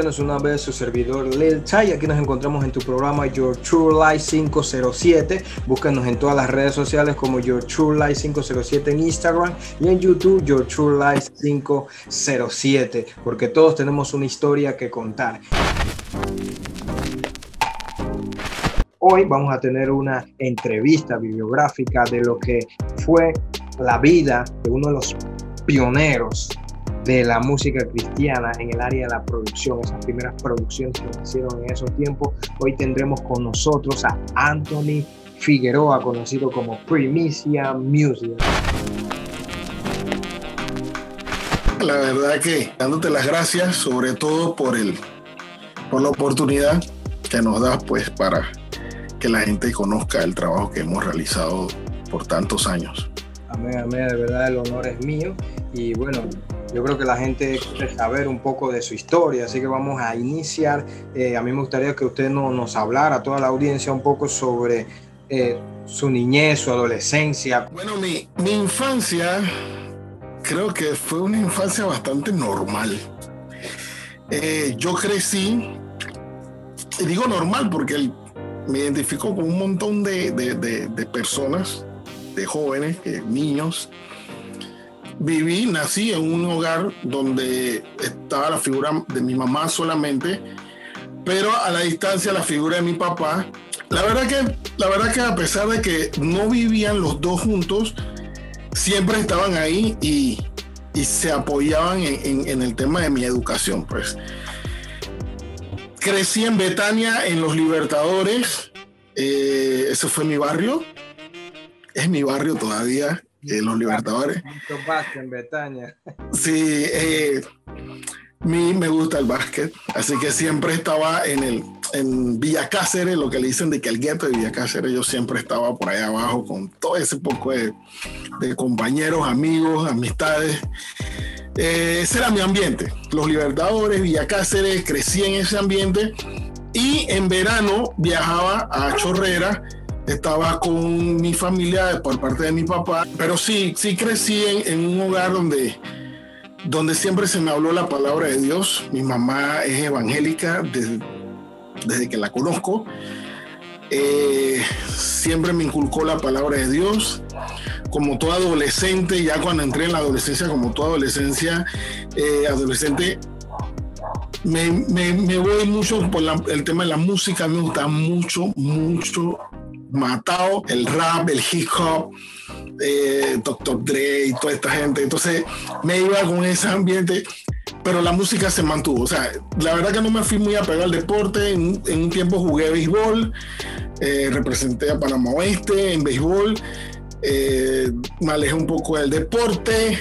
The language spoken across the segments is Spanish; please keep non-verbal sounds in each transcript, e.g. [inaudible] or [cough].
una vez su servidor Lil Chai. Aquí nos encontramos en tu programa Your True Life 507. Búscanos en todas las redes sociales como Your True Life 507 en Instagram y en YouTube Your True Life 507, porque todos tenemos una historia que contar. Hoy vamos a tener una entrevista bibliográfica de lo que fue la vida de uno de los pioneros de la música cristiana en el área de la producción, esas primeras producciones que hicieron en esos tiempos. Hoy tendremos con nosotros a Anthony Figueroa, conocido como Primicia Music. La verdad que dándote las gracias, sobre todo por el, por la oportunidad que nos das, pues, para que la gente conozca el trabajo que hemos realizado por tantos años. Amén, amén, de verdad el honor es mío. Y bueno, yo creo que la gente quiere saber un poco de su historia, así que vamos a iniciar. Eh, a mí me gustaría que usted no, nos hablara a toda la audiencia un poco sobre eh, su niñez, su adolescencia. Bueno, mi, mi infancia creo que fue una infancia bastante normal. Eh, yo crecí, y digo normal porque me identifico con un montón de personas, de jóvenes, niños, viví, nací en un hogar donde estaba la figura de mi mamá solamente, pero a la distancia la figura de mi papá. La verdad que, la verdad que a pesar de que no vivían los dos juntos, siempre estaban ahí y, se apoyaban en, el tema de mi educación. Pues crecí en Betania, en los Libertadores. Eh, ese fue mi barrio. Es mi barrio todavía en los Libertadores. en Betania. Sí, eh, mí me gusta el básquet, así que siempre estaba en el en Villa Cáceres, lo que le dicen de que el gueto de Villa Cáceres, yo siempre estaba por ahí abajo con todo ese poco de, compañeros, amigos, amistades. Eh, ese era mi ambiente. Los Libertadores, Villa Cáceres, crecí en ese ambiente y en verano viajaba a Chorrera estaba con mi familia por parte de mi papá, pero sí, sí crecí en, un hogar donde, donde siempre se me habló la palabra de Dios. Mi mamá es evangélica desde, desde que la conozco. Eh, siempre me inculcó la palabra de Dios. Como todo adolescente, ya cuando entré en la adolescencia, como toda adolescencia, eh, adolescente, me, voy mucho por el tema de la música, me gusta mucho, mucho matado el rap, el hip hop, eh, Dr. Dre y toda esta gente. Entonces me iba con ese ambiente, pero la música se mantuvo. O sea, la verdad que no me fui muy apegado al deporte. En, un tiempo jugué béisbol, eh, representé a Panamá Oeste en béisbol, eh, me alejé un poco del deporte.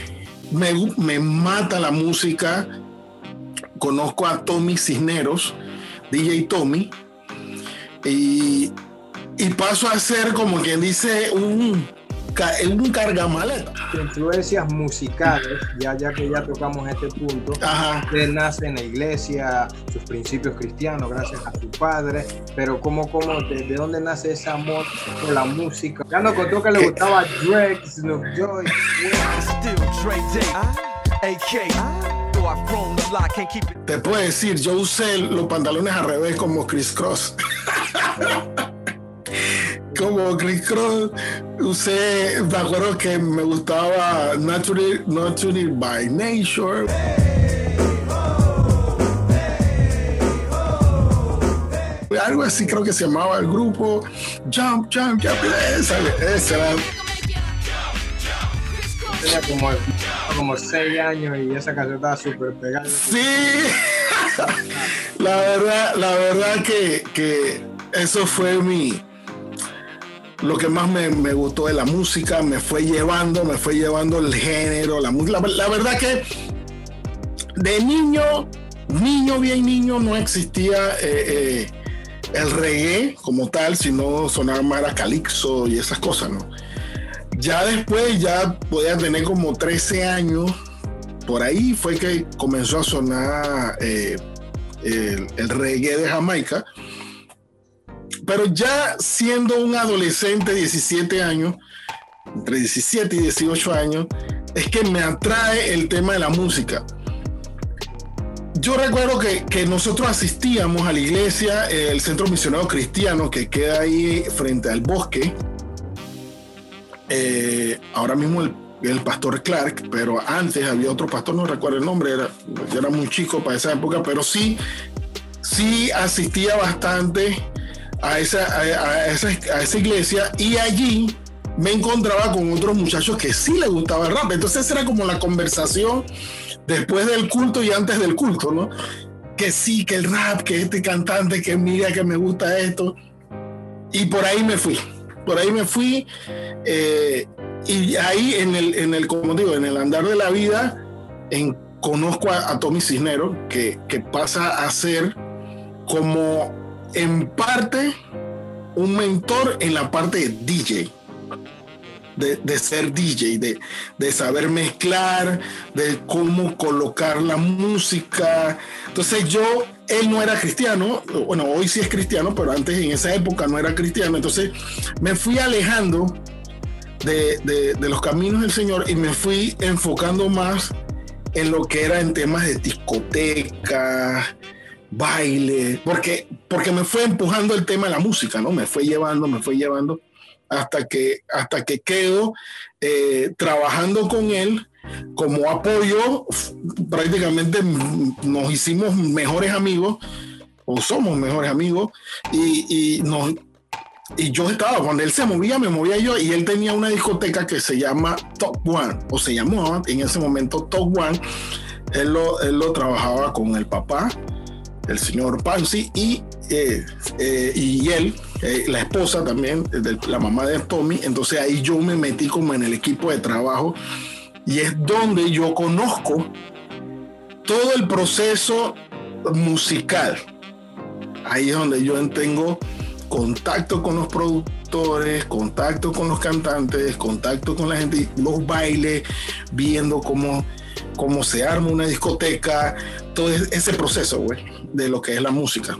Me, me mata la música. Conozco a Tommy Cisneros, DJ Tommy, y y paso a ser como quien dice un, un cargamaleta. Influencias musicales, ya, ya que ya tocamos este punto, él nace en la iglesia, sus principios cristianos, gracias a su padre, pero ¿cómo, cómo, de, dónde nace ese amor por la música? Ya nos contó que le gustaba Drake, Snoop Joy. Te puedo decir, yo usé los pantalones al revés como Chris Cross. Como Chris Cross, usé, me acuerdo que me gustaba Naturally, Naturally by Nature. Algo así creo que se llamaba el grupo Jump, Jump, Jump. Esa, esa era. Tenía como, como seis años y esa canción estaba súper pegada. Sí, [laughs] la verdad, la verdad que, que eso fue mi, lo que más me, gustó de la música, me fue llevando, me fue llevando el género, la música. La, verdad que de niño, niño, bien niño, no existía eh, eh, el reggae como tal, sino sonaba más a calixo y esas cosas, ¿no? Ya después, ya podía tener como 13 años, por ahí fue que comenzó a sonar eh, el reggae de Jamaica pero ya siendo un adolescente, 17 años, entre 17 y 18 años, es que me atrae el tema de la música. yo recuerdo que, que, nosotros asistíamos a la iglesia, el centro misionero cristiano que queda ahí frente al bosque. Eh, ahora mismo el, el, pastor Clark, pero antes había otro pastor, no recuerdo el nombre, era, yo era muy chico para esa época, pero sí, sí asistía bastante a esa, a, esa, a esa iglesia y allí me encontraba con otros muchachos que sí les gustaba el rap. Entonces era como la conversación después del culto y antes del culto, ¿no? Que sí, que el rap, que este cantante, que mira que me gusta esto. Y por ahí me fui. Por ahí me fui. Eh, y ahí en el, en el, como digo, en el andar de la vida, conozco a, Tommy Cisneros, que, que pasa a ser como en parte un mentor en la parte de DJ de, ser DJ, de, de, saber mezclar, de cómo colocar la música. Entonces yo, él no era cristiano, bueno, hoy sí es cristiano, pero antes en esa época no era cristiano. Entonces me fui alejando de, de los caminos del Señor y me fui enfocando más en lo que era en temas de discoteca, baile, porque, porque me fue empujando el tema de la música, ¿no? Me fue llevando, me fue llevando hasta que, hasta que quedo eh, trabajando con él como apoyo, prácticamente nos hicimos mejores amigos, o somos mejores amigos, y, y, nos, y yo estaba, cuando él se movía, me movía yo, y él tenía una discoteca que se llama Top One, o se llamó en ese momento Top One, él lo, él lo trabajaba con el papá, el señor Pansy, y, eh, eh, y él eh, la esposa también, la mamá de Tommy, entonces ahí yo me metí como en el equipo de trabajo y es donde yo conozco todo el proceso musical. Ahí es donde yo tengo contacto con los productores, contacto con los cantantes, contacto con la gente, los bailes, viendo cómo, cómo se arma una discoteca, todo ese proceso, güey, de lo que es la música.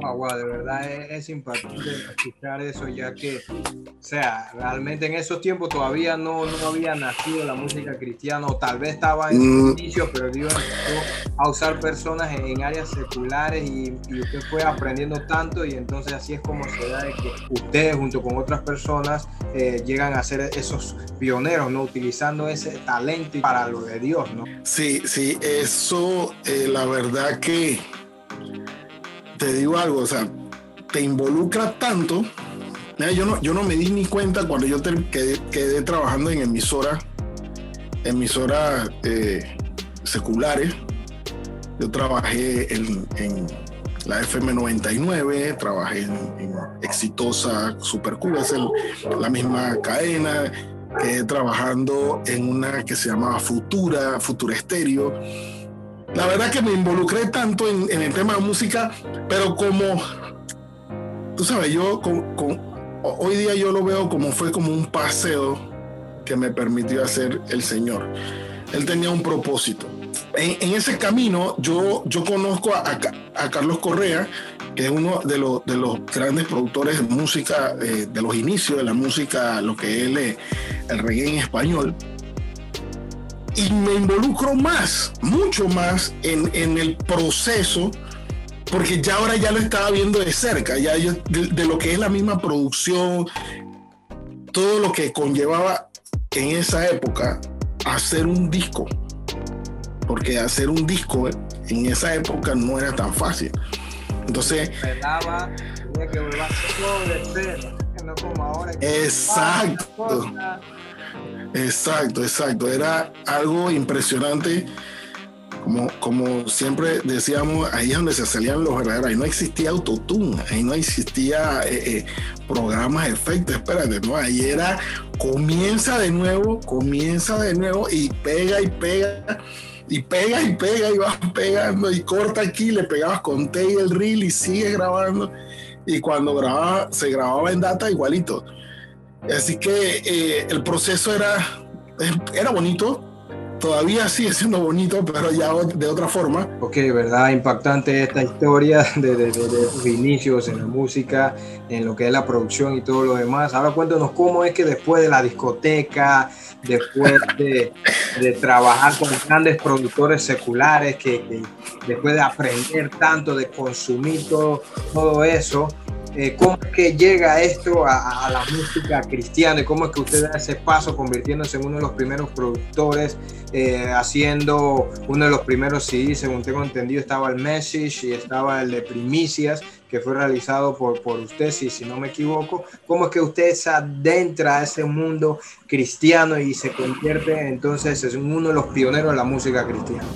Wow, wow, de verdad es, impactante escuchar eso, ya que, o sea, realmente en esos tiempos todavía no, no había nacido la música cristiana, o tal vez estaba en mm. inicio, pero Dios empezó a usar personas en, áreas seculares y, usted fue aprendiendo tanto, y entonces así es como se da de que ustedes, junto con otras personas, eh, llegan a ser esos pioneros, ¿no? Utilizando ese talento para lo de Dios, ¿no? Sí, sí, eso, eh, la verdad que te digo algo, o sea, te involucra tanto. Yo no, yo no me di ni cuenta cuando yo quedé, trabajando en emisoras, emisoras eh, seculares. Yo trabajé en, la FM 99, trabajé en, Exitosa Super Cuba, es la misma cadena. Quedé trabajando en una que se llamaba Futura, Futura Estéreo la verdad que me involucré tanto en, el tema de música, pero como, tú sabes, yo hoy día yo lo veo como fue como un paseo que me permitió hacer el Señor. Él tenía un propósito. En, ese camino yo, yo conozco a, Carlos Correa, que es uno de los, de los grandes productores de música, eh, de los inicios de la música, lo que es el reggae en español y me involucro más, mucho más en, en, el proceso, porque ya ahora ya lo estaba viendo de cerca, ya de, lo que es la misma producción, todo lo que conllevaba en esa época hacer un disco, porque hacer un disco en esa época no era tan fácil. Entonces... Exacto. Exacto, exacto. Era algo impresionante. Como, como siempre decíamos, ahí es donde se salían los verdaderos. Ahí no existía autotune, ahí no existía eh, eh, programas, efectos. Espérate, no, ahí era comienza de nuevo, comienza de nuevo y pega y pega y pega y pega y vas pegando y corta aquí, le pegabas con T y el reel y sigue grabando. Y cuando grababa, se grababa en data igualito. Así que eh, el proceso era, era bonito, todavía sigue siendo bonito, pero ya de otra forma. Ok, verdad, impactante esta historia [laughs] de, de, tus inicios en la música, en lo que es la producción y todo lo demás. Ahora cuéntanos cómo es que después de la discoteca, después de, de trabajar con grandes productores seculares que, después de aprender tanto, de consumir todo, todo eso, eh, ¿cómo es que llega esto a, la música cristiana y cómo es que usted da ese paso convirtiéndose en uno de los primeros productores, eh, haciendo uno de los primeros CDs, según tengo entendido, estaba el Message y estaba el de Primicias, que fue realizado por, por usted, si, si no me equivoco. ¿Cómo es que usted se adentra a ese mundo cristiano y se convierte entonces en uno de los pioneros de la música cristiana?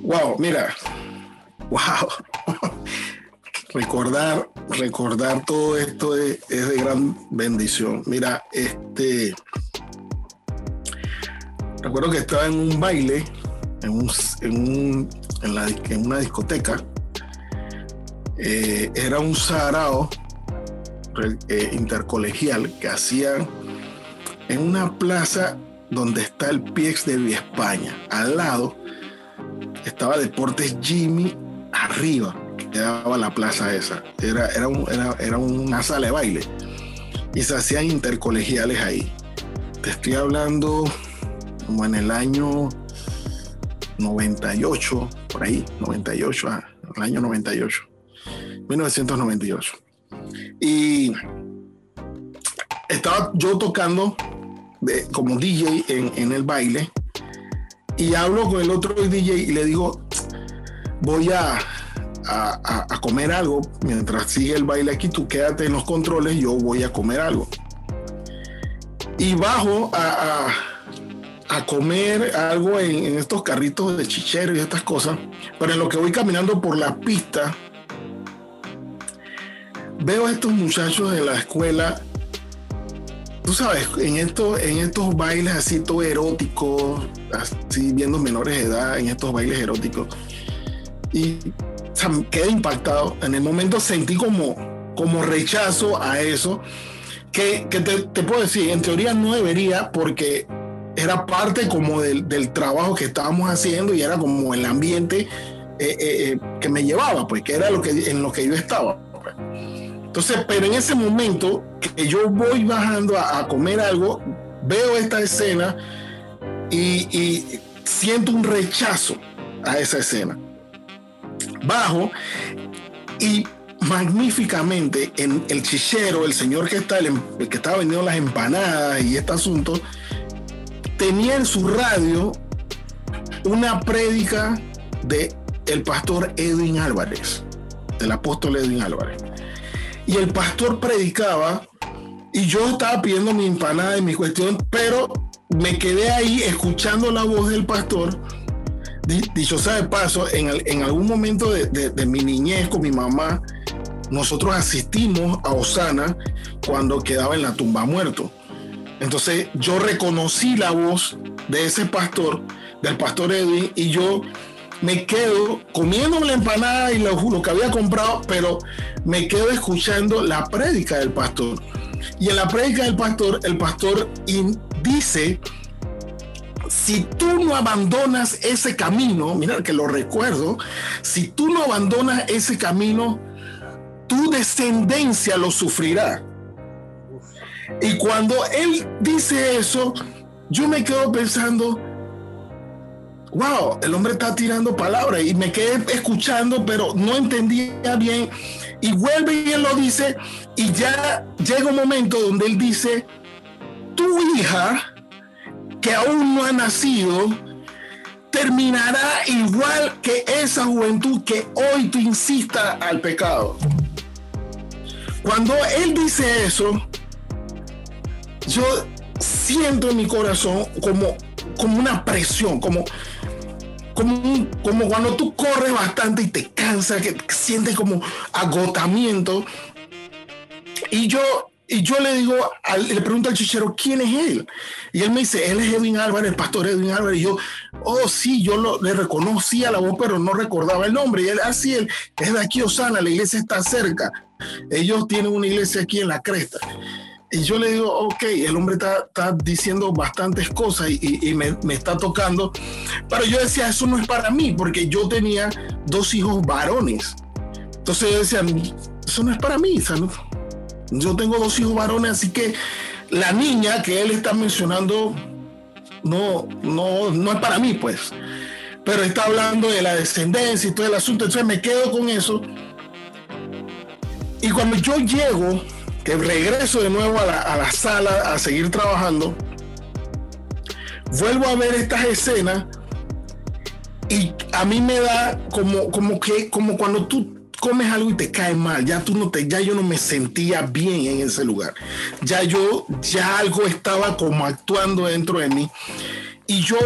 Wow, mira, wow. Recordar, recordar todo esto es, de gran bendición. Mira, este, recuerdo que estaba en un baile, en, un, en una discoteca, eh, era un sarao eh, intercolegial que hacían en una plaza donde está el PIEX de Vía España. Al lado estaba Deportes Jimmy arriba quedaba la plaza esa. Era, era, era, una sala de baile. Y se hacían intercolegiales ahí. Te estoy hablando como en el año 98, por ahí, 98, ah, el año 98, 1998. Y estaba yo tocando como DJ en, el baile y hablo con el otro DJ y le digo, voy a, a, comer algo, mientras sigue el baile aquí, tú quédate en los controles, yo voy a comer algo. Y bajo a, a comer algo en, estos carritos de chichero y estas cosas, pero en lo que voy caminando por la pista, veo a estos muchachos de la escuela, tú sabes, en, esto, en estos bailes así todo eróticos, así viendo menores de edad en estos bailes eróticos. Y quedé impactado. En el momento sentí como, como rechazo a eso, que, te, puedo decir, en teoría no debería porque era parte como del, trabajo que estábamos haciendo y era como el ambiente eh, eh, eh, que me llevaba, pues que era lo que, en lo que yo estaba. Pues. Entonces, pero en ese momento que yo voy bajando a, comer algo, veo esta escena y, y siento un rechazo a esa escena bajo y magníficamente en el chichero, el señor que, está, el, que estaba vendiendo las empanadas y este asunto, tenía en su radio una prédica de el pastor Edwin Álvarez, del apóstol Edwin Álvarez. Y el pastor predicaba y yo estaba pidiendo mi empanada y mi cuestión, pero me quedé ahí escuchando la voz del pastor dicho sea de paso, en, algún momento de, mi niñez con mi mamá, nosotros asistimos a Osana cuando quedaba en la tumba muerto. Entonces yo reconocí la voz de ese pastor, del pastor Edwin, y yo me quedo comiendo la empanada y lo, lo que había comprado, pero me quedo escuchando la prédica del pastor. Y en la prédica del pastor, el pastor dice si tú no abandonas ese camino, mira que lo recuerdo, si tú no abandonas ese camino, tu descendencia lo sufrirá. Y cuando él dice eso, yo me quedo pensando, wow, el hombre está tirando palabras y me quedé escuchando, pero no entendía bien. Y vuelve y él lo dice, y ya llega un momento donde él dice, tu hija que aún no ha nacido terminará igual que esa juventud que hoy tú insista al pecado. Cuando él dice eso, yo siento en mi corazón como, como una presión, como, como, como cuando tú corres bastante y te cansas, que sientes como agotamiento. Y yo y yo le digo, le pregunto al chichero, ¿quién es él? Y él me dice, él es Edwin Álvarez, el pastor Edwin Álvarez. Y yo, oh, sí, yo lo, le reconocía la voz, pero no recordaba el nombre. Y él, así, ah, él es de aquí, Osana, la iglesia está cerca. Ellos tienen una iglesia aquí en la cresta. Y yo le digo, ok, el hombre está, está diciendo bastantes cosas y, y me, me, está tocando. Pero yo decía, eso no es para mí, porque yo tenía dos hijos varones. Entonces yo decía, eso no es para mí, ¿sabes? Yo tengo dos hijos varones, así que la niña que él está mencionando no, no, no es para mí, pues. Pero está hablando de la descendencia y todo el asunto, entonces me quedo con eso. Y cuando yo llego, que regreso de nuevo a la, a la sala a seguir trabajando, vuelvo a ver estas escenas y a mí me da como, como que, como cuando tú comes algo y te cae mal, ya tú no te, ya yo no me sentía bien en ese lugar. Ya yo, ya algo estaba como actuando dentro de mí. Y yo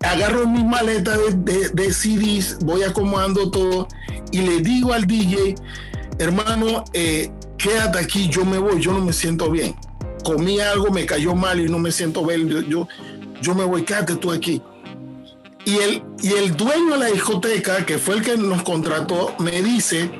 agarro mi maleta de, de, CDs, voy acomodando todo y le digo al DJ, hermano, eh, quédate aquí, yo me voy, yo no me siento bien. Comí algo, me cayó mal y no me siento bien, yo, yo, yo me voy, quédate tú aquí. Y el, y el dueño de la discoteca, que fue el que nos contrató, me dice,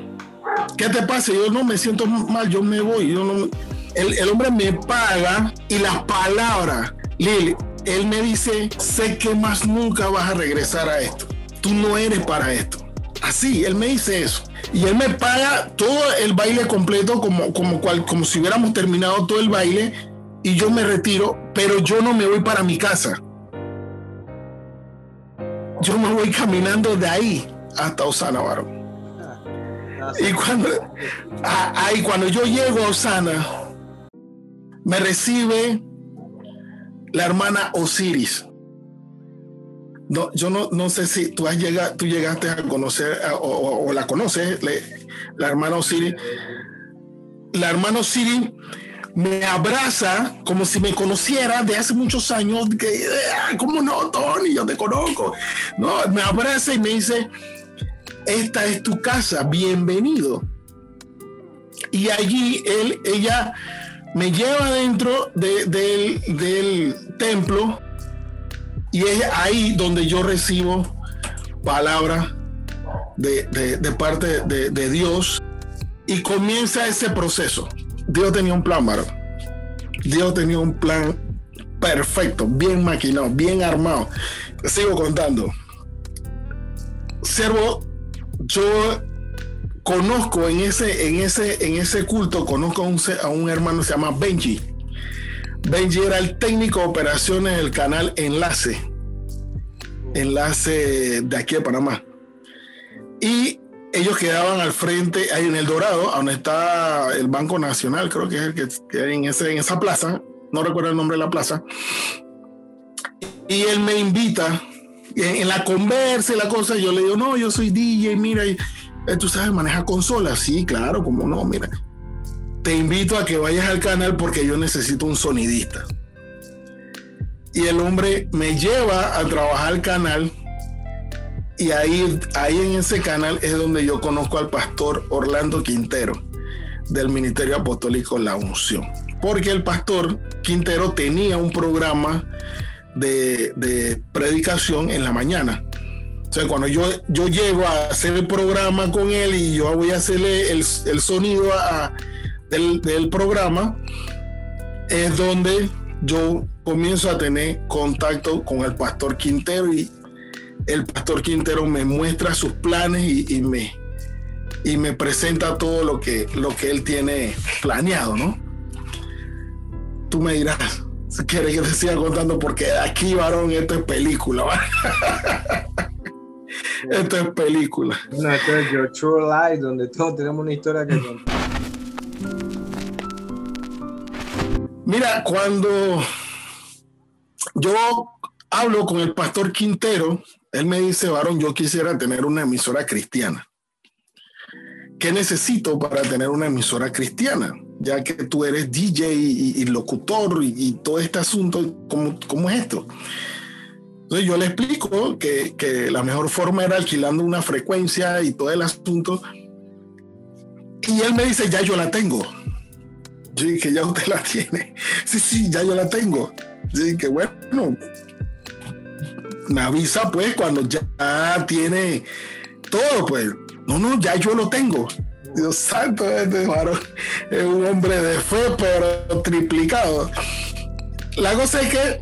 ¿qué te pasa? Yo no me siento mal, yo me voy. Yo el, el hombre me paga y las palabras, Lili, él me dice, sé que más nunca vas a regresar a esto. Tú no eres para esto. Así, él me dice eso. Y él me paga todo el baile completo como, como, cual, como si hubiéramos terminado todo el baile y yo me retiro, pero yo no me voy para mi casa yo me voy caminando de ahí hasta Osana, varón. Y cuando, ahí, cuando yo llego a Osana, me recibe la hermana Osiris. No, yo no, no sé si tú, has llegado, tú llegaste a conocer o, la conoces, la hermana Osiris. La hermana Osiris me abraza como si me conociera de hace muchos años, que, ah, ¿cómo no, Tony? Yo te conozco. No, me abraza y me dice, esta es tu casa, bienvenido. Y allí él, ella me lleva dentro del templo y es ahí donde yo recibo palabra de, de parte de Dios y comienza ese proceso. Dios tenía un plan, Maro. Dios tenía un plan perfecto, bien maquinado, bien armado. Sigo contando. Servo, yo conozco en ese, en ese, en ese culto, conozco a un, a un hermano que se llama Benji. Benji era el técnico de operaciones del canal Enlace. Enlace de aquí a Panamá. Y ellos quedaban al frente, ahí en el Dorado, donde está el Banco Nacional, creo que es el que, que en, ese, en esa plaza, no recuerdo el nombre de la plaza. Y él me invita, en, la conversa y la cosa, yo le digo, no, yo soy DJ, mira, y, eh, tú sabes, maneja consolas. Sí, claro, como no, mira. Te invito a que vayas al canal porque yo necesito un sonidista. Y el hombre me lleva a trabajar al canal y ahí, ahí en ese canal es donde yo conozco al pastor Orlando Quintero del Ministerio Apostólico La Unción. Porque el pastor Quintero tenía un programa de, predicación en la mañana. O sea, cuando yo, yo llego a hacer el programa con él y yo voy a hacerle el, sonido del, del programa, es donde yo comienzo a tener contacto con el pastor Quintero y el pastor Quintero me muestra sus planes y, me, y me presenta todo lo que, lo que él tiene planeado, ¿no? Tú me dirás, si quieres que te siga contando, porque aquí, varón, esto es película. [laughs] esto es película. No, esto es Your True Life, donde todos tenemos una historia que contar. Mira, cuando yo hablo con el pastor Quintero, él me dice, varón, yo quisiera tener una emisora cristiana. ¿Qué necesito para tener una emisora cristiana? Ya que tú eres DJ y, locutor y, todo este asunto, ¿cómo, ¿cómo, es esto? Entonces yo le explico que, que la mejor forma era alquilando una frecuencia y todo el asunto. Y él me dice, ya yo la tengo. Yo dije, ya usted la [laughs] tiene. Sí, sí, ya yo la tengo. Yo dije, bueno, me avisa pues cuando ya tiene todo, pues. No, no, ya yo lo tengo. Dios santo, este varón es un hombre de fe, pero triplicado. La cosa es que,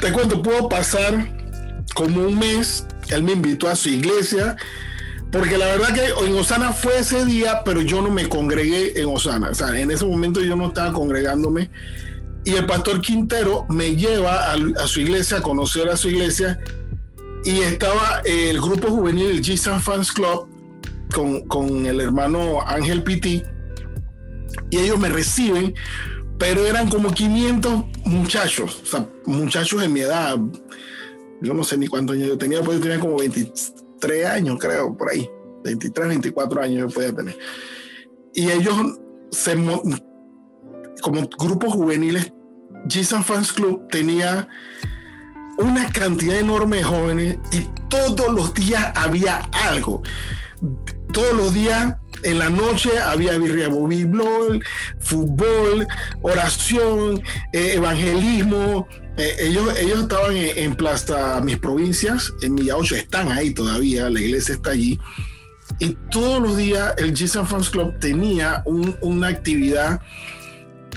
te cuento, puedo pasar como un mes. Él me invitó a su iglesia, porque la verdad que en Osana fue ese día, pero yo no me congregué en Osana. O sea, en ese momento yo no estaba congregándome Y el pastor Quintero me lleva a, su iglesia, a conocer a su iglesia, y estaba el grupo juvenil, el g Fans Club, con, con el hermano Ángel Piti, y ellos me reciben, pero eran como 500 muchachos, muchachos de mi edad, yo no sé ni cuántos años yo tenía, pues yo tenía como 23 años, creo, por ahí, 23, 24 años yo podía tener. Y ellos, se, como grupos juveniles, Jesus Fans Club tenía una cantidad enorme de jóvenes y todos los días había algo. Todos los días en la noche había birria fútbol, oración, eh, evangelismo. Eh, ellos, ellos estaban en, Plaza Mis Provincias, en Milla 8, están ahí todavía, la iglesia está allí. Y todos los días el Jesus Fans Club tenía una actividad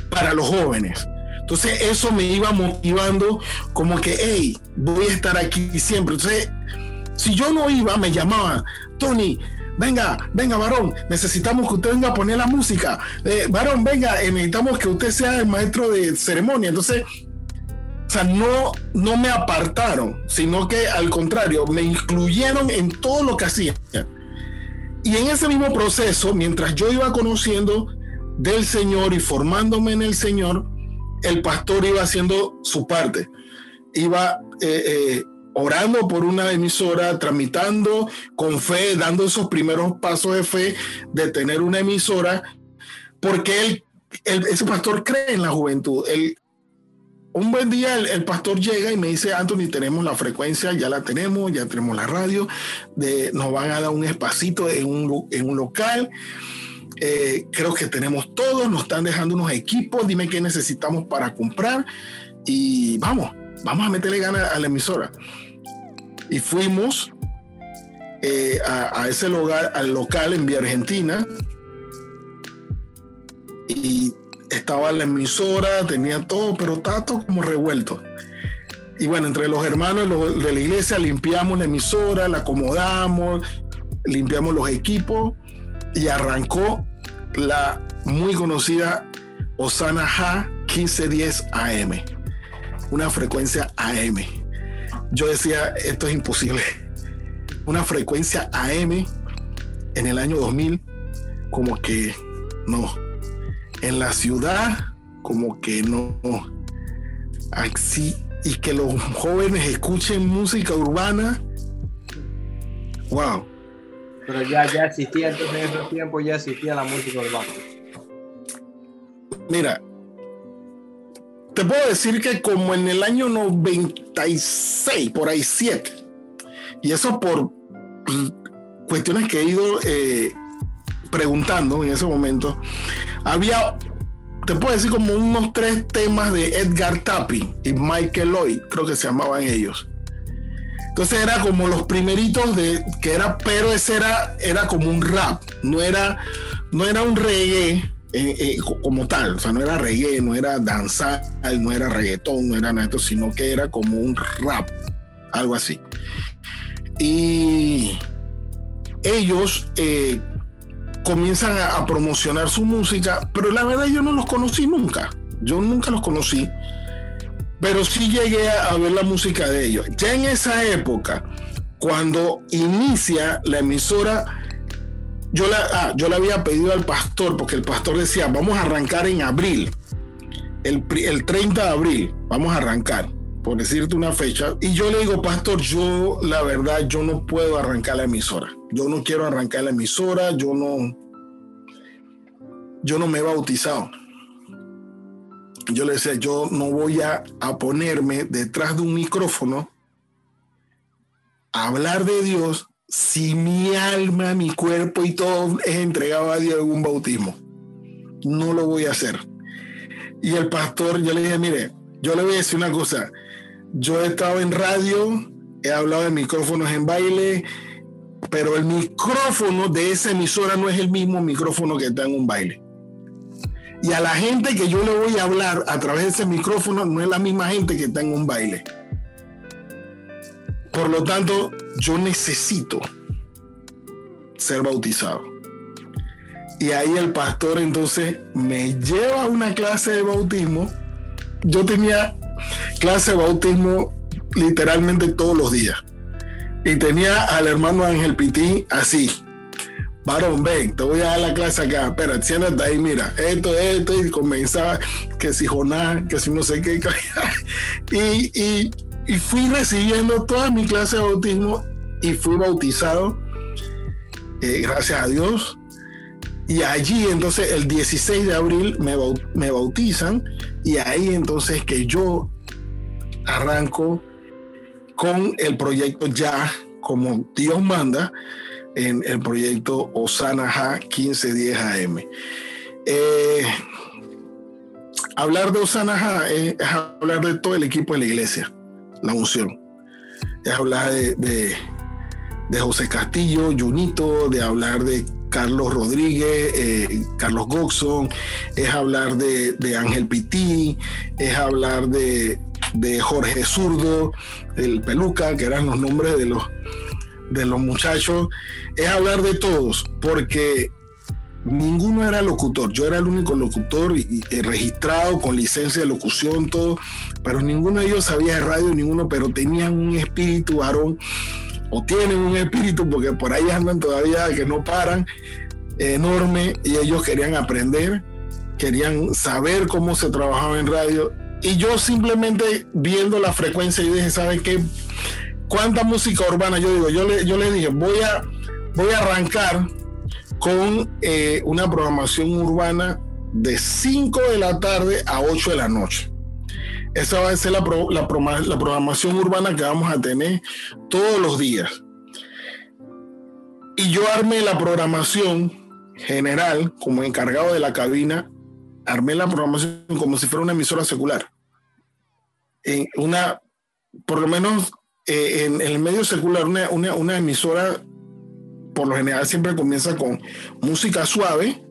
para los jóvenes. Entonces eso me iba motivando como que, hey, voy a estar aquí siempre. Entonces, si yo no iba, me llamaban, Tony, venga, venga, varón, necesitamos que usted venga a poner la música. Eh, varón, venga, eh, necesitamos que usted sea el maestro de ceremonia. Entonces, o sea, no, no me apartaron, sino que al contrario, me incluyeron en todo lo que hacía. Y en ese mismo proceso, mientras yo iba conociendo del Señor y formándome en el Señor, el pastor iba haciendo su parte. Iba eh, orando por una emisora, tramitando con fe, dando esos primeros pasos de fe de tener una emisora, porque él, ese pastor cree en la juventud. un buen día el, pastor llega y me dice, Anthony, tenemos la frecuencia, ya la tenemos, ya tenemos la radio, de, nos van a dar un espacito en un, en un local. Eh, creo que tenemos todo, nos están dejando unos equipos, dime qué necesitamos para comprar y vamos, vamos a meterle ganas a la emisora. Y fuimos eh, a, ese lugar, al local en Vía Argentina. Y estaba la emisora, tenía todo, pero estaba todo como revuelto. Y bueno, entre los hermanos de la iglesia limpiamos la emisora, la acomodamos, limpiamos los equipos y arrancó la muy conocida Osana Ja 1510 AM, una frecuencia AM. Yo decía, esto es imposible. Una frecuencia AM en el año 2000, como que no. En la ciudad, como que no. Así, y que los jóvenes escuchen música urbana. Wow. Pero ya, ya existía, entonces en esos tiempos ya existía la música urbana. Mira, te puedo decir que como en el año 96, por ahí 7, y eso por cuestiones que he ido eh, preguntando en ese momento, había, te puedo decir como unos tres temas de Edgar Tappi y Michael Lloyd, creo que se llamaban ellos. Entonces era como los primeritos de que era, pero ese era, era como un rap, no era, no era un reggae eh, eh, como tal, o sea, no era reggae, no era danzar, no era reggaetón, no era nada esto, sino que era como un rap, algo así. Y ellos eh, comienzan a, promocionar su música, pero la verdad yo no los conocí nunca, yo nunca los conocí pero sí llegué a ver la música de ellos. Ya en esa época, cuando inicia la emisora, yo la, ah, yo le había pedido al pastor, porque el pastor decía, vamos a arrancar en abril, el, el 30 de abril, vamos a arrancar, por decirte una fecha. Y yo le digo, pastor, yo la verdad, yo no puedo arrancar la emisora. Yo no quiero arrancar la emisora, yo no, yo no me he bautizado yo le decía, yo no voy a, ponerme detrás de un micrófono a hablar de Dios si mi alma, mi cuerpo y todo es entregado a Dios en un bautismo. No lo voy a hacer. Y el pastor, yo le dije, mire, yo le voy a decir una cosa. Yo he estado en radio, he hablado de micrófonos en baile, pero el micrófono de esa emisora no es el mismo micrófono que está en un baile. Y a la gente que yo le voy a hablar a través de ese micrófono no es la misma gente que está en un baile. Por lo tanto, yo necesito ser bautizado. Y ahí el pastor entonces me lleva a una clase de bautismo yo tenía clase de bautismo literalmente todos los días. Y tenía al hermano Ángel Pití así. Varón, ven, te voy a dar la clase acá. Espera, siéntate ahí, mira, esto, esto, y comenzaba que si Jonás, que si no sé qué. y, y, y fui recibiendo toda mi clase de bautismo y fui bautizado, eh, gracias a Dios. Y allí entonces el 16 de abril me, me bautizan y ahí entonces que yo arranco con el proyecto ya como Dios manda en el proyecto Osana Ja 1510 AM. Hablar de Osana Ja es, hablar de todo el equipo de la iglesia, la unción. Es hablar de, de, José Castillo, Junito, de hablar de Carlos Rodríguez, eh, Carlos Goxon, es hablar de, de Ángel Pití, es hablar de, de Jorge Zurdo, el Peluca, que eran los nombres de los, de los muchachos, es hablar de todos, porque ninguno era locutor, yo era el único locutor y, registrado con licencia de locución, todo, pero ninguno de ellos sabía de radio, ninguno, pero tenían un espíritu varón, o tienen un espíritu, porque por ahí andan todavía que no paran, enorme, y ellos querían aprender, querían saber cómo se trabajaba en radio, y yo simplemente viendo la frecuencia, y dije, ¿saben qué? ¿Cuánta música urbana? Yo digo, yo le, yo le dije, voy a, voy a arrancar con eh, una programación urbana de 5 de la tarde a 8 de la noche. Esa va a ser la, la, la programación urbana que vamos a tener todos los días. Y yo armé la programación general como encargado de la cabina armé la programación como si fuera una emisora secular. En una, por lo menos eh, en, el medio secular, una, una, emisora por lo general siempre comienza con música suave.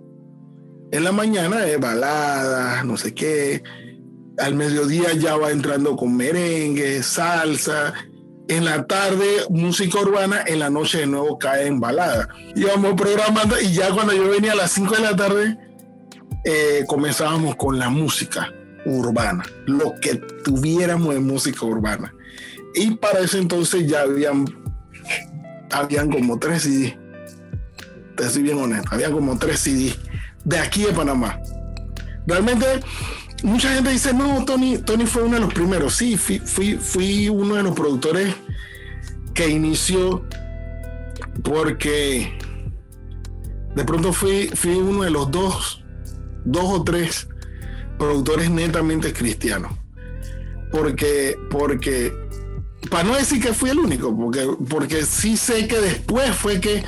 En la mañana es baladas, no sé qué. Al mediodía ya va entrando con merengue, salsa. En la tarde, música urbana. En la noche de nuevo cae en balada. Y vamos programando. Y ya cuando yo venía a las 5 de la tarde, eh, comenzábamos con la música urbana, lo que tuviéramos de música urbana. Y para ese entonces ya habían, habían como tres CD. Te soy bien honesto, habían como tres CD de aquí de Panamá. Realmente, mucha gente dice, no, Tony, Tony fue uno de los primeros. Sí, fui, fui, fui uno de los productores que inició porque de pronto fui, fui uno de los dos dos o tres productores netamente cristianos. Porque, porque, para no decir que fui el único, porque, porque sí sé que después fue que,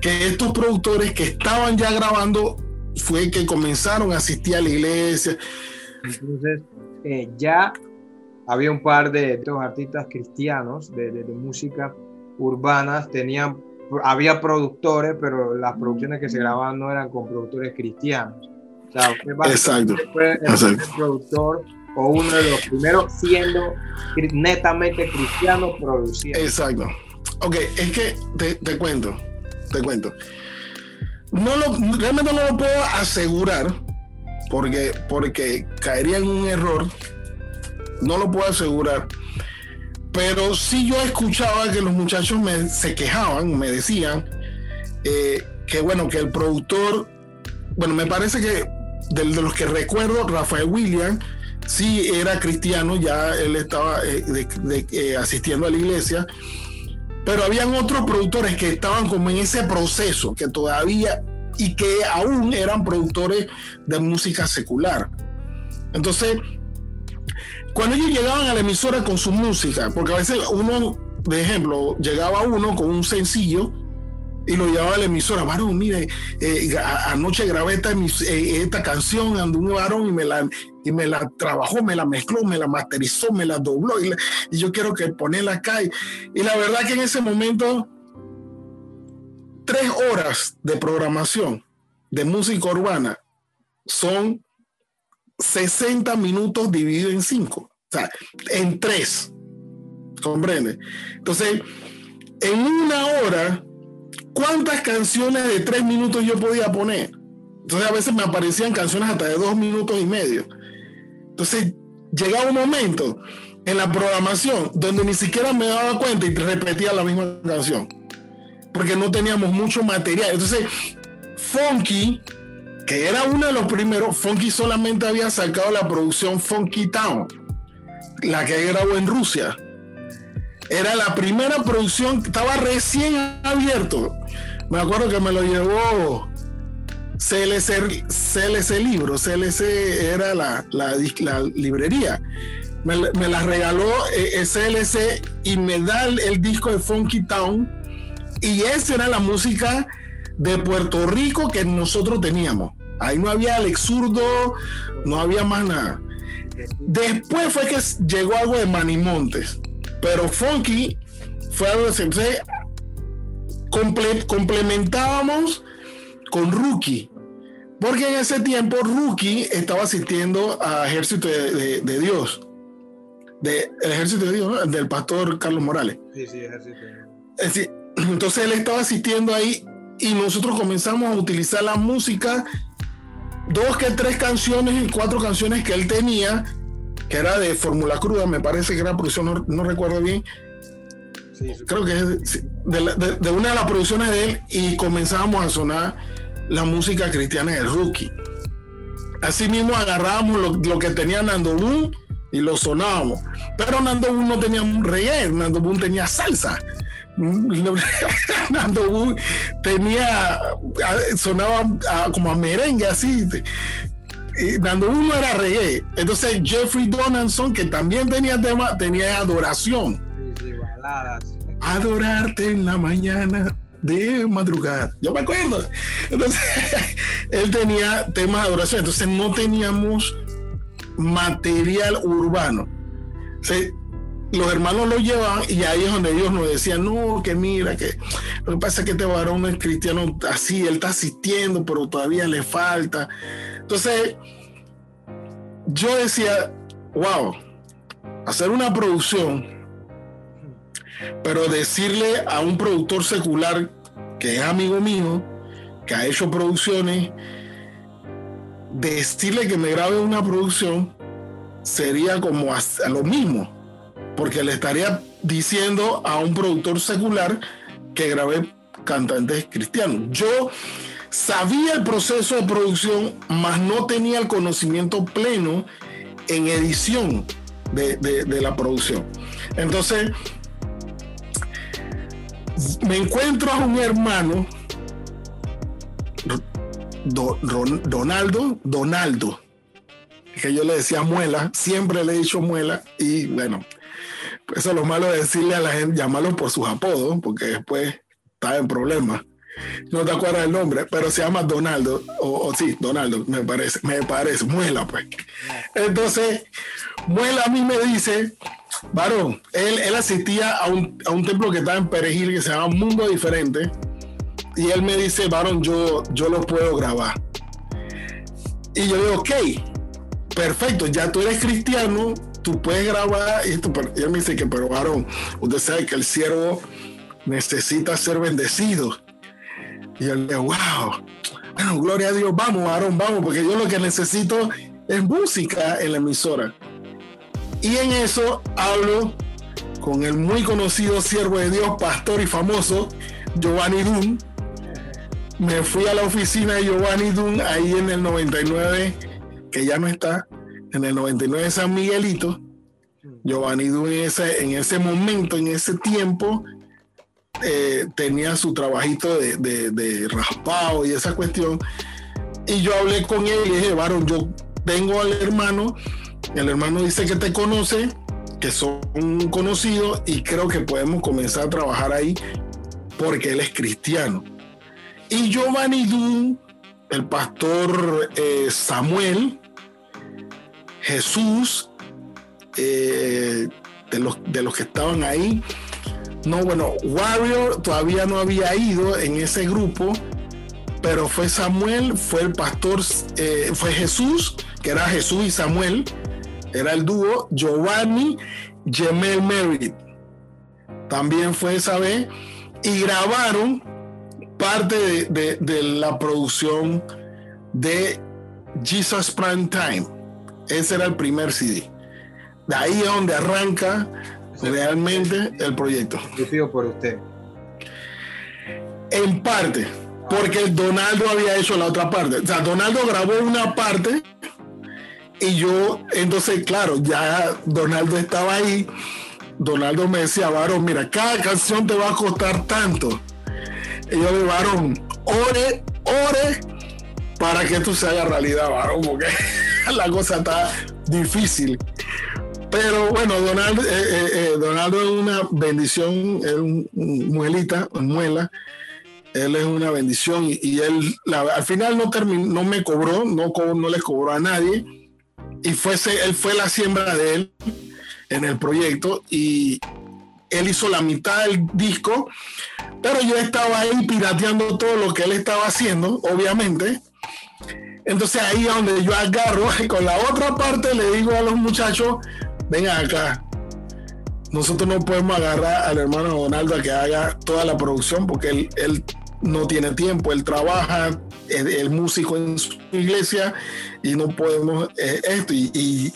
que estos productores que estaban ya grabando fue que comenzaron a asistir a la iglesia. Entonces, eh, ya había un par de, de artistas cristianos de, de, de música urbana, tenían, había productores, pero las producciones que se grababan no eran con productores cristianos. Exacto. Fue el productor o uno de los primeros siendo netamente cristiano produciendo. Exacto. Ok, es que te, te cuento, te cuento. No lo, realmente no lo puedo asegurar porque, porque caería en un error. No lo puedo asegurar. Pero sí yo escuchaba que los muchachos me, se quejaban, me decían eh, que bueno, que el productor, bueno, me parece que de, los que recuerdo, Rafael William, sí era cristiano, ya él estaba eh, eh, asistiendo a la iglesia, pero habían otros productores que estaban como en ese proceso, que todavía y que aún eran productores de música secular. Entonces, cuando ellos llegaban a la emisora con su música, porque a veces uno, de ejemplo, llegaba uno con un sencillo, y lo llevaba a la emisora, varón, mire, eh, anoche grabé esta, eh, esta canción, andó un varón y me, la, y me la trabajó, me la mezcló, me la masterizó, me la dobló y, yo quiero que ponerla acá. Y, y, la verdad que en ese momento, tres horas de programación de música urbana son 60 minutos dividido en cinco, o sea, en tres, ¿comprende? Entonces, en una hora ¿Cuántas canciones de tres minutos yo podía poner? Entonces a veces me aparecían canciones hasta de dos minutos y medio. Entonces llegaba un momento en la programación donde ni siquiera me daba cuenta y repetía la misma canción. Porque no teníamos mucho material. Entonces, Funky, que era uno de los primeros, Funky solamente había sacado la producción Funky Town, la que grabó en Rusia. Era la primera producción, estaba recién abierto. Me acuerdo que me lo llevó CLC, CLC Libro, CLC era la, la, librería. Me, la regaló eh, CLC y me da el, disco de Funky Town. Y esa era la música de Puerto Rico que nosotros teníamos. Ahí no había Alex Zurdo, no había más nada. Después fue que llegó algo de Manimontes, pero Funky fue que se complementábamos con Rookie, porque en ese tiempo Rookie estaba asistiendo a Ejército de, Dios, de, el Ejército de Dios, del pastor Carlos Morales. Sí, sí, Ejército. entonces él estaba asistiendo ahí y nosotros comenzamos a utilizar la música, dos que tres canciones y cuatro canciones que él tenía, que era de Fórmula Cruda, me parece que era producción, no, no recuerdo bien. Creo que es de, de, una de las producciones de él y comenzamos a sonar la música cristiana del rookie. Así mismo agarrábamos lo, que tenía Nando Boom y lo sonábamos. Pero Nando Boom no tenía un reggae, Nando Boom tenía salsa. [laughs] Nando Boom tenía, sonaba como a merengue así. Y Nando Boom no era reggae. Entonces Jeffrey Donaldson, que también tenía tema, tenía adoración. Adorarte en la mañana de madrugada. Yo me acuerdo. Entonces, [laughs] él tenía temas de adoración. Entonces, no teníamos material urbano. Los hermanos lo llevan y ahí es donde ellos nos decían, no, que mira, que lo que pasa es que este varón es cristiano así, él está asistiendo, pero todavía le falta. Entonces, yo decía, wow, hacer una producción pero decirle a un productor secular que es amigo mío, que ha hecho producciones, decirle que me grabe una producción sería como a, lo mismo, porque le estaría diciendo a un productor secular que grabé cantantes cristianos. Yo sabía el proceso de producción, mas no tenía el conocimiento pleno en edición de, de la producción. Entonces, me encuentro a un hermano, Donaldo, Donaldo, que yo le decía muela, siempre le he dicho muela, y bueno, eso es lo malo de decirle a la gente, llamarlo por sus apodos, porque después está en problemas. No te acuerdas el nombre, pero se llama Donaldo, o, o, sí, Donaldo, me parece, me parece, muela pues. Entonces, muela a mí me dice, varón, él, él asistía a un, a un, templo que estaba en Perejil que se llama Mundo Diferente. Y él me dice, varón, yo, yo lo puedo grabar. Y yo digo, ok, perfecto, ya tú eres cristiano, tú puedes grabar. Y, esto, y él me dice que, pero varón, usted sabe que el siervo necesita ser bendecido. Y yo le digo, wow, gloria a Dios, vamos, varón, vamos, porque yo lo que necesito es música en la emisora. Y en eso hablo con el muy conocido siervo de Dios, pastor y famoso, Giovanni Dunn. Me fui a la oficina de Giovanni Dunn ahí en el 99, que ya no está, en el 99 de San Miguelito. Giovanni Dunn en ese, en ese momento, en ese tiempo, eh, tenía su trabajito de, de, raspado y esa cuestión. Y yo hablé con él y dije, varón, yo tengo al hermano el hermano dice que te conoce, que son conocidos y creo que podemos comenzar a trabajar ahí porque él es cristiano. Y Giovanni Dunn, el pastor eh, Samuel, Jesús, eh, de, los, de los que estaban ahí. No, bueno, Warrior todavía no había ido en ese grupo, pero fue Samuel, fue el pastor, eh, fue Jesús, que era Jesús y Samuel, era el dúo Giovanni Gemel Merritt. También fue esa vez y grabaron parte de, la producción de Jesus Prime Time. Ese era el primer CD. De ahí es donde arranca realmente el proyecto. pido por usted. En parte, porque Donaldo había hecho la otra parte. O sea, Donaldo grabó una parte y yo, entonces, claro, ya Donaldo estaba ahí. Donaldo me decía, varón, mira, cada canción te va a costar tanto. Y yo le varón, ore, ore para que esto se haga realidad, varón, porque [laughs] la cosa está difícil. Pero bueno, eh, eh, eh, Donaldo es una bendición, es un, muelita, muela. Él es una bendición y, él al final no, terminó, no me cobró, no, no le cobró a nadie. Y fue, él fue la siembra de él en el proyecto y él hizo la mitad del disco, pero yo estaba ahí pirateando todo lo que él estaba haciendo, obviamente. Entonces ahí es donde yo agarro y [laughs] con la otra parte le digo a los muchachos, venga acá. Nosotros no podemos agarrar al hermano Donaldo a que haga toda la producción porque él, él no tiene tiempo, él trabaja, el músico en su iglesia y no podemos eh, esto y,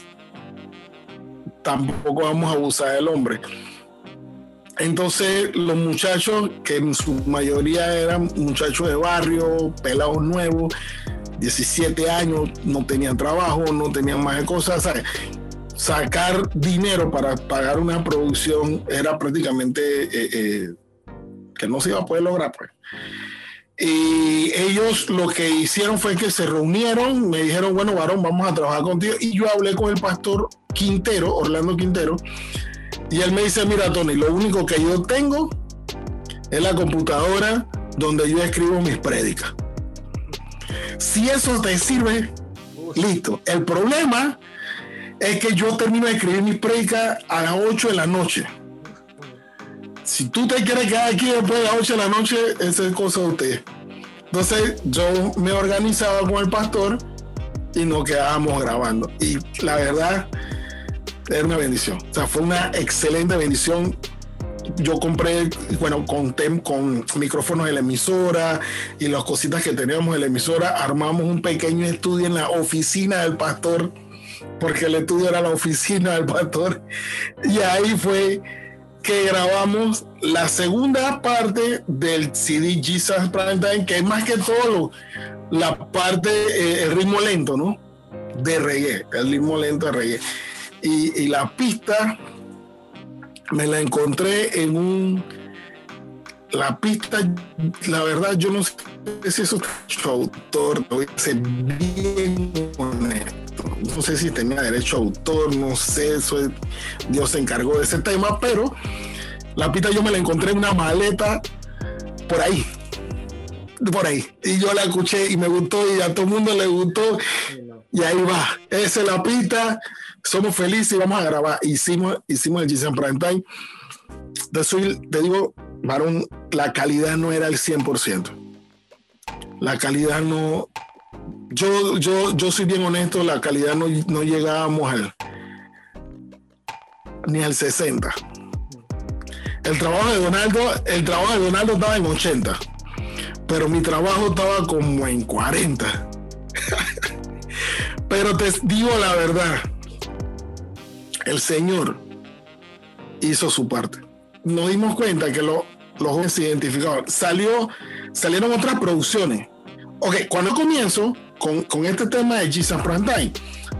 tampoco vamos a abusar del hombre. Entonces los muchachos, que en su mayoría eran muchachos de barrio, pelados nuevos, 17 años, no tenían trabajo, no tenían más cosas, sacar dinero para pagar una producción era prácticamente eh, eh, que no se iba a poder lograr. Pues. Y ellos lo que hicieron fue que se reunieron, me dijeron, bueno, varón, vamos a trabajar contigo. Y yo hablé con el pastor Quintero, Orlando Quintero, y él me dice, mira, Tony, lo único que yo tengo es la computadora donde yo escribo mis prédicas. Si eso te sirve, listo. El problema es que yo termino de escribir mi prédica a las 8 de la noche. Si tú te quieres quedar aquí después de las 8 de la noche, esa es cosa de usted. Entonces yo me organizaba con el pastor y nos quedábamos grabando. Y la verdad, era una bendición. O sea, fue una excelente bendición. Yo compré, bueno, conté con micrófonos de la emisora y las cositas que teníamos en la emisora. Armamos un pequeño estudio en la oficina del pastor porque el estudio era la oficina del pastor. Y ahí fue que grabamos la segunda parte del CD Jesus Prime que es más que todo la parte, eh, el ritmo lento, ¿no? De reggae, el ritmo lento de reggae. Y, y la pista me la encontré en un. La pista, la verdad, yo no sé si eso es autor, lo hice bien honesto no sé si tenía derecho a autor, no sé, eso Dios se encargó de ese tema, pero la pita yo me la encontré en una maleta por ahí, por ahí, y yo la escuché y me gustó y a todo el mundo le gustó. Y ahí va, esa es la pita, somos felices y vamos a grabar, hicimos, hicimos el Giselle Prime Time, te, te digo, varón, la calidad no era el 100%. La calidad no, yo, yo, yo soy bien honesto, la calidad no, no llegábamos al, ni al 60. El trabajo de Donaldo, el trabajo de Donaldo estaba en 80, pero mi trabajo estaba como en 40. [laughs] pero te digo la verdad, el Señor hizo su parte. Nos dimos cuenta que los jóvenes se. Salió, salieron otras producciones. Ok, cuando comienzo, con, este tema de Jesus Prime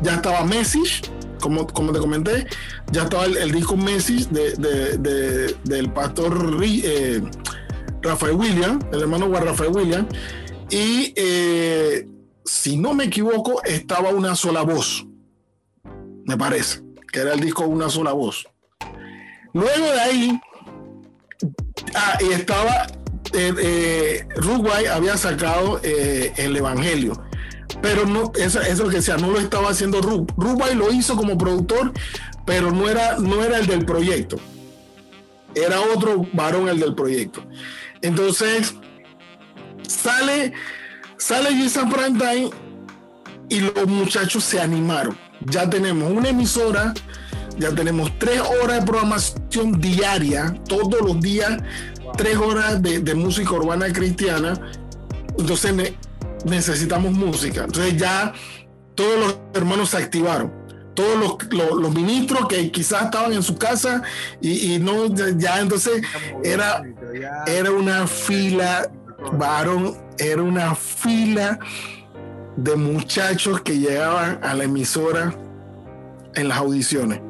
Ya estaba Message, como, como te comenté, ya estaba el, disco Message de, del pastor eh, Rafael William, el hermano Rafael William, y eh, si no me equivoco, estaba una sola voz, me parece, que era el disco Una sola voz. Luego de ahí, ah, y estaba, eh, eh había sacado el Evangelio pero no, eso, es lo que decía, no lo estaba haciendo Rub. Lo hizo como productor, pero no era, no era el del proyecto. Era otro varón el del proyecto. Entonces, sale, sale Jason Prime y los muchachos se animaron. Ya tenemos una emisora, ya tenemos tres horas de programación diaria, todos los días, tres horas de, música urbana cristiana. Entonces necesitamos música. Entonces ya todos los hermanos se activaron. todos los, ministros que quizás estaban en su casa y, no, ya entonces era, era una fila, varón, era una fila de muchachos que llegaban a la emisora en las audiciones.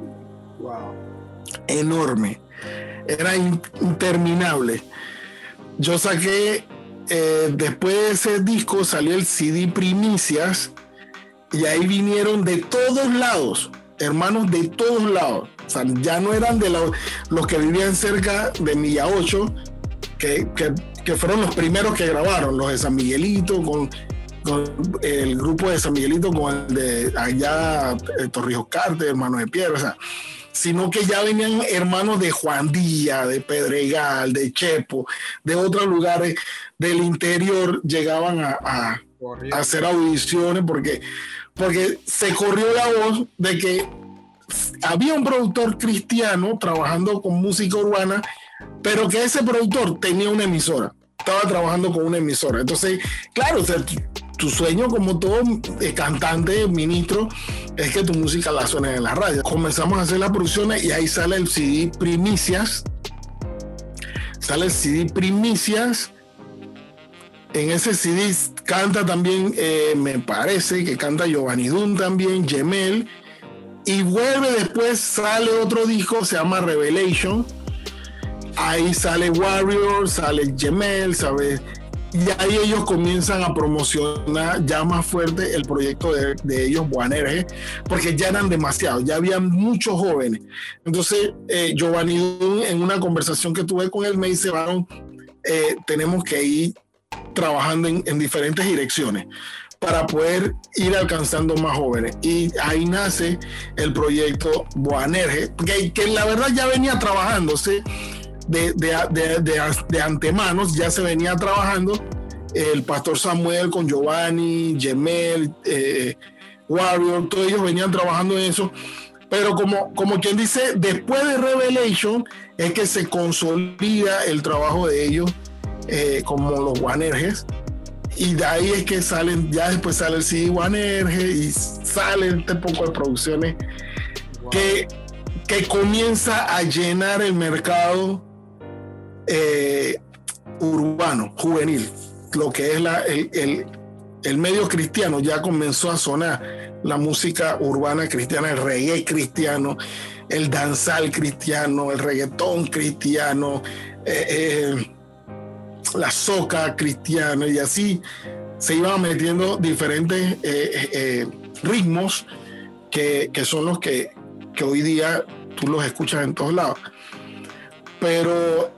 Wow. Enorme. Era interminable. Yo saqué, eh, después de ese disco salió el CD Primicias y ahí vinieron de todos lados, hermanos de todos lados. O sea, ya no eran de los, los que vivían cerca de Milla 8, que, que, fueron los primeros que grabaron, los de San Miguelito, con el grupo de San Miguelito, con el de allá, eh, Torrijos Carte, hermanos de Piedra, o sea, sino que ya venían hermanos de Juan Díaz, de Pedregal, de Chepo, de otros lugares del interior, llegaban a, a, a hacer audiciones porque porque se corrió la voz de que había un productor cristiano trabajando con música urbana, pero que ese productor tenía una emisora, estaba trabajando con una emisora. Entonces, claro, tu sueño como todo eh, cantante, ministro, es que tu música la suene en la radio. Comenzamos a hacer las producciones y ahí sale el CD Primicias. Sale el CD Primicias en ese CD canta también, eh, me parece que canta Giovanni Dunn también, Gemel. Y vuelve después, sale otro disco, se llama Revelation. Ahí sale Warrior, sale Gemel, ¿sabes? Y ahí ellos comienzan a promocionar ya más fuerte el proyecto de, ellos, Buanerge, porque ya eran demasiados, ya habían muchos jóvenes. Entonces, eh, Giovanni en una conversación que tuve con él, me dice, Varón, eh, tenemos que ir trabajando en, diferentes direcciones para poder ir alcanzando más jóvenes. Y ahí nace el proyecto Boanerge, que, que la verdad ya venía trabajándose de, de, de, de, antemanos, ya se venía trabajando el pastor Samuel con Giovanni, Gemel, eh, Warrior, todos ellos venían trabajando en eso. Pero como, como quien dice, después de Revelation es que se consolida el trabajo de ellos eh, como los Wanerges. Y de ahí es que salen, ya después sale el CD Wanerge y salen este poco de producciones que, que comienza a llenar el mercado eh, urbano, juvenil, lo que es la, el, el, medio cristiano, ya comenzó a sonar la música urbana cristiana, el reggae cristiano, el danzal cristiano, el reggaetón cristiano, eh, la soca cristiana y así se iban metiendo diferentes eh, eh, eh, ritmos que, son los que, hoy día tú los escuchas en todos lados. Pero,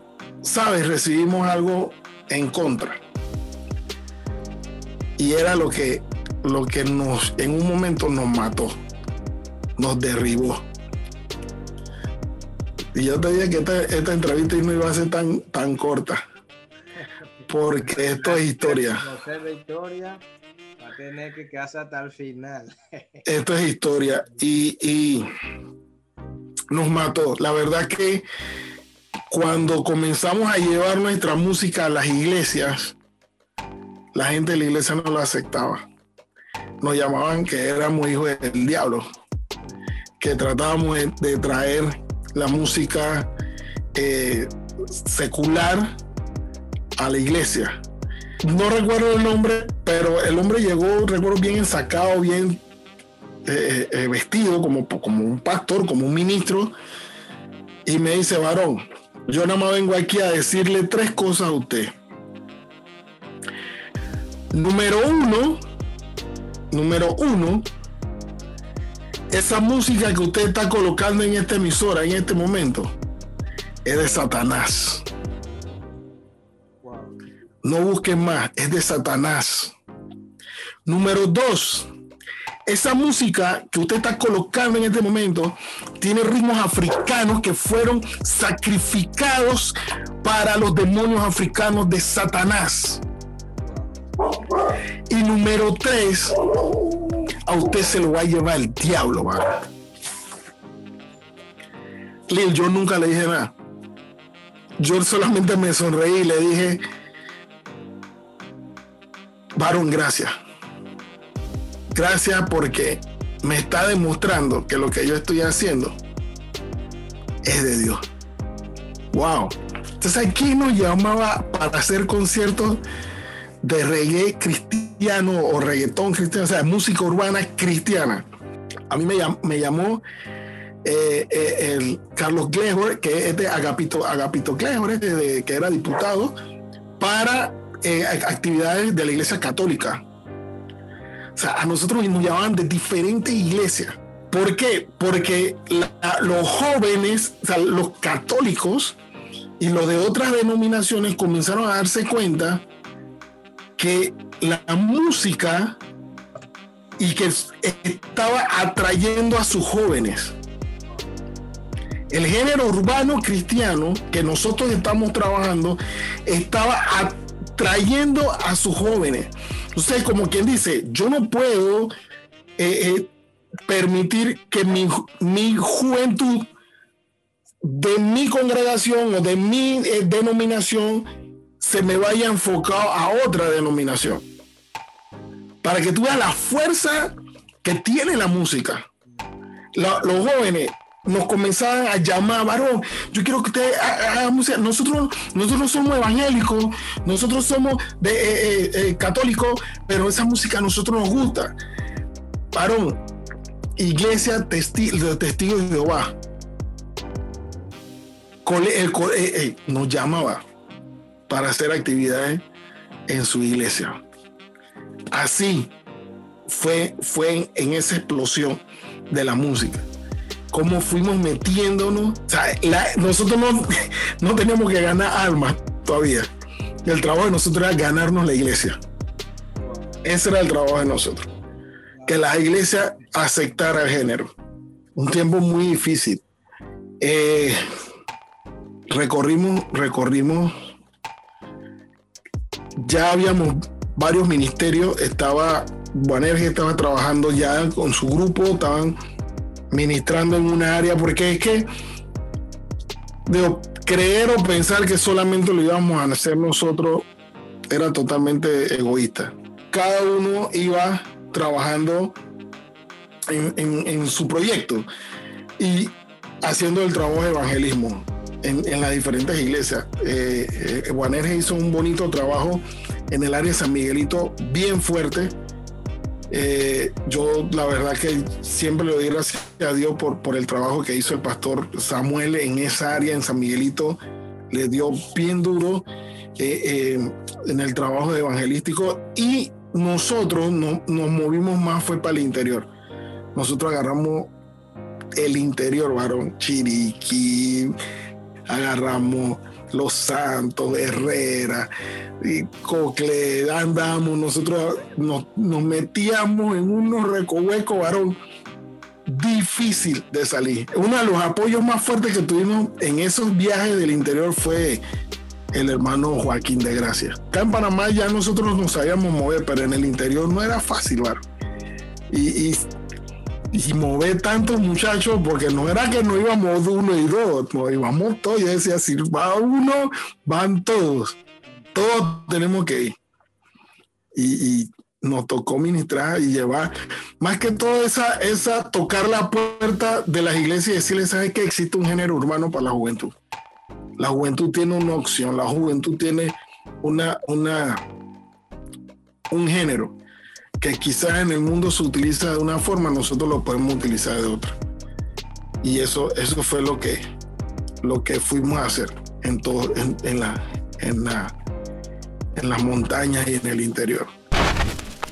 ¿sabes? Recibimos algo en contra. Y era lo que, lo que nos, en un momento nos mató, nos derribó. Y yo te dije que esta, esta entrevista no iba a ser tan, tan corta porque esto es historia. [laughs] historia va a tener que quedarse hasta el final. [laughs] esto es historia y, nos mató. La verdad que cuando comenzamos a llevar nuestra música a las iglesias, la gente de la iglesia no la aceptaba. Nos llamaban que éramos hijos del diablo, que tratábamos de, traer la música eh, secular a la iglesia. No recuerdo el nombre, pero el hombre llegó, recuerdo bien ensacado, bien eh, eh, vestido como, como un pastor, como un ministro, y me dice, varón, yo nada más vengo aquí a decirle tres cosas a usted. Número uno, número uno, esa música que usted está colocando en esta emisora en este momento es de Satanás. No busquen más, es de Satanás. Número dos, esa música que usted está colocando en este momento tiene ritmos africanos que fueron sacrificados para los demonios africanos de Satanás. Y número tres, a usted se lo va a llevar el diablo, Lil, yo nunca le dije nada. Yo solamente me sonreí y le dije, varón, gracias. Gracias porque me está demostrando que lo que yo estoy haciendo es de Dios. Wow. Entonces aquí nos llamaba para hacer conciertos de reggae cristiano o reggaetón cristiano, o sea, música urbana cristiana. A mí me, llamó eh, eh, el Carlos Glejor, que es de Agapito, Agapito Glejor, que era diputado, para eh, actividades de la iglesia católica. Sea, a nosotros nos llamaban de diferentes iglesias. ¿Por qué? Porque los jóvenes, los católicos y los de otras denominaciones comenzaron a darse cuenta que la música y que estaba atrayendo a sus jóvenes. El género urbano cristiano que nosotros estamos trabajando estaba atrayendo a sus jóvenes. Usted, como quien dice, yo no puedo eh, eh, permitir que mi, mi, juventud de mi congregación o de mi eh, denominación se me vaya enfocado a otra denominación. Para que tú veas la fuerza que tiene la música. los jóvenes nos comenzaban a llamar, varón, yo quiero que usted haga música. Nosotros, nosotros somos evangélicos, nosotros somos de, eh, eh, eh, católicos, pero esa música a nosotros nos gusta. Varón, iglesia testigo, testigo de Jehová. nos llamaba para hacer actividades en su iglesia. Así fue, fue en esa explosión de la música. Cómo fuimos metiéndonos. nosotros [laughs] no, teníamos que ganar almas todavía. El trabajo de nosotros era ganarnos la iglesia. Ese era el trabajo de nosotros. Que la iglesia aceptara el género. Un tiempo muy difícil. Eh, recorrimos, recorrimos ya habíamos varios ministerios, estaba Buanerge estaba trabajando ya con su grupo, estaban ministrando en una área, porque es que creer o pensar que solamente lo íbamos a hacer nosotros era totalmente egoísta. Cada uno iba trabajando en, su proyecto y haciendo el trabajo de evangelismo en, las diferentes iglesias. Eh, eh hizo un bonito trabajo en el área de San Miguelito, bien fuerte. Eh, yo la verdad que siempre le doy gracias a Dios por, el trabajo que hizo el pastor Samuel en esa área, en San Miguelito. Le dio bien duro eh, en el trabajo evangelístico y nosotros no, nos movimos más fue para el interior. Nosotros agarramos el interior, varón, Chiriquí, agarramos Los Santos, Herrera, y Cocle, andamos, nosotros nos, metíamos en unos recovecos, varón, difícil de salir. Uno de los apoyos más fuertes que tuvimos en esos viajes del interior fue el hermano Joaquín de Gracia. Acá en Panamá ya nosotros nos sabíamos mover, pero en el interior no era fácil, varón. y mover tantos muchachos, porque no era que no íbamos uno y dos, no íbamos todos. Yo decía, si va uno, van todos. Todos tenemos que ir. Y, nos tocó ministrar y llevar, más que todo esa, esa, tocar la puerta de las iglesias y decirles, ¿sabes que existe un género urbano para la juventud? La juventud tiene una opción, la juventud tiene una, una, un género que quizás en el mundo se utiliza de una forma, nosotros lo podemos utilizar de otra. Y eso, eso fue lo que, lo que fuimos a hacer en, todo, en, la, en, la, en las montañas y en el interior.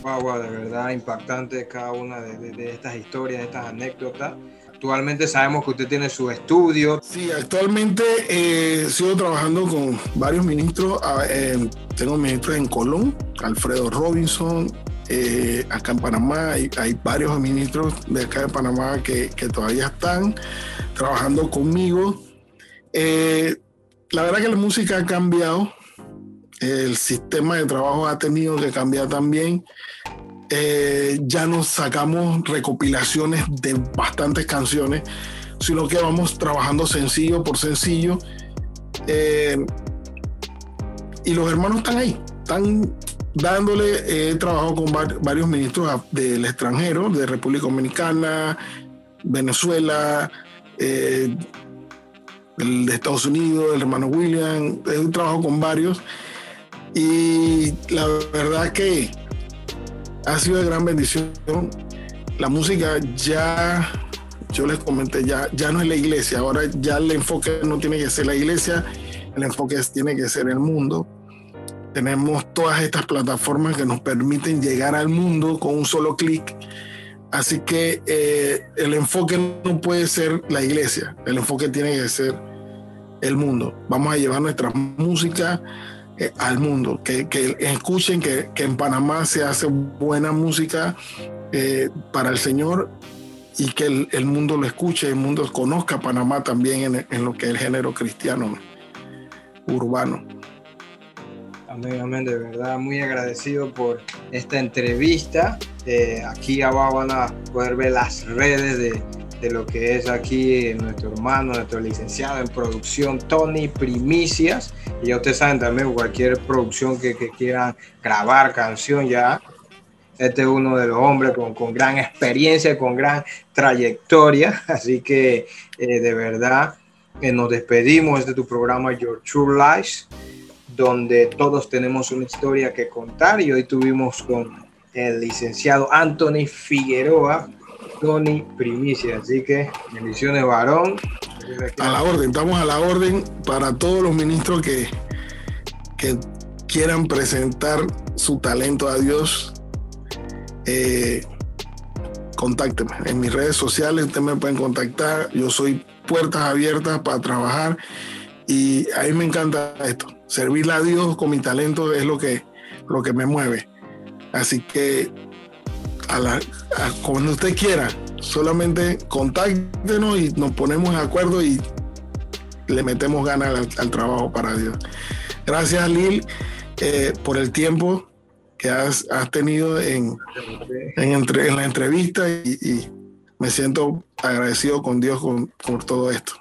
Wow, de verdad impactante cada una de, estas historias, de estas anécdotas. Actualmente sabemos que usted tiene su estudio. Sí, actualmente eh, sigo trabajando con varios ministros. Ah, eh, tengo ministros en Colón, Alfredo Robinson, eh, acá en Panamá hay, varios ministros de acá de Panamá que, todavía están trabajando conmigo. Eh, la verdad que la música ha cambiado, el sistema de trabajo ha tenido que cambiar también. Eh, ya nos sacamos recopilaciones de bastantes canciones, sino que vamos trabajando sencillo por sencillo. y los hermanos están ahí, están dándole, he trabajado con varios ministros del extranjero, de República Dominicana, Venezuela, eh, de Estados Unidos, el hermano William, he trabajado con varios y la verdad que ha sido de gran bendición. La música ya, yo les comenté, ya, ya no es la iglesia, ahora ya el enfoque no tiene que ser la iglesia, el enfoque tiene que ser el mundo. Tenemos todas estas plataformas que nos permiten llegar al mundo con un solo clic. Así que eh, el enfoque no puede ser la iglesia, el enfoque tiene que ser el mundo. Vamos a llevar nuestra música eh, al mundo, que, que escuchen que, que, en Panamá se hace buena música eh, para el Señor y que el, mundo lo escuche, el mundo conozca Panamá también en lo que es el género cristiano urbano. Amén, amén, de verdad, muy agradecido por esta entrevista. Eh, aquí abajo van a poder ver las redes de, de lo que es aquí nuestro hermano, nuestro licenciado en producción, Tony Primicias. Y ya ustedes saben también cualquier producción que, que quieran grabar canción ya. Este es uno de los hombres con, con gran experiencia, con gran trayectoria. [laughs] Así que eh, de verdad eh, nos despedimos de tu programa Your True Lives, donde todos tenemos una historia que contar. Y hoy tuvimos con el licenciado Anthony Figueroa, Tony Primicia. Así que bendiciones, varón. A la orden, estamos a la orden para todos los ministros que, que quieran presentar su talento a Dios. Eh, contácteme en mis redes sociales, ustedes me pueden contactar. Yo soy puertas abiertas para trabajar y a mí me encanta esto. Servirle a Dios con mi talento es lo que, lo que me mueve. Así que a la, cuando usted quiera, solamente contáctenos y nos ponemos de acuerdo y le metemos ganas al, trabajo para Dios. Gracias, Lil, eh, por el tiempo que has, tenido en, en, la entrevista y, me siento agradecido con Dios por todo esto.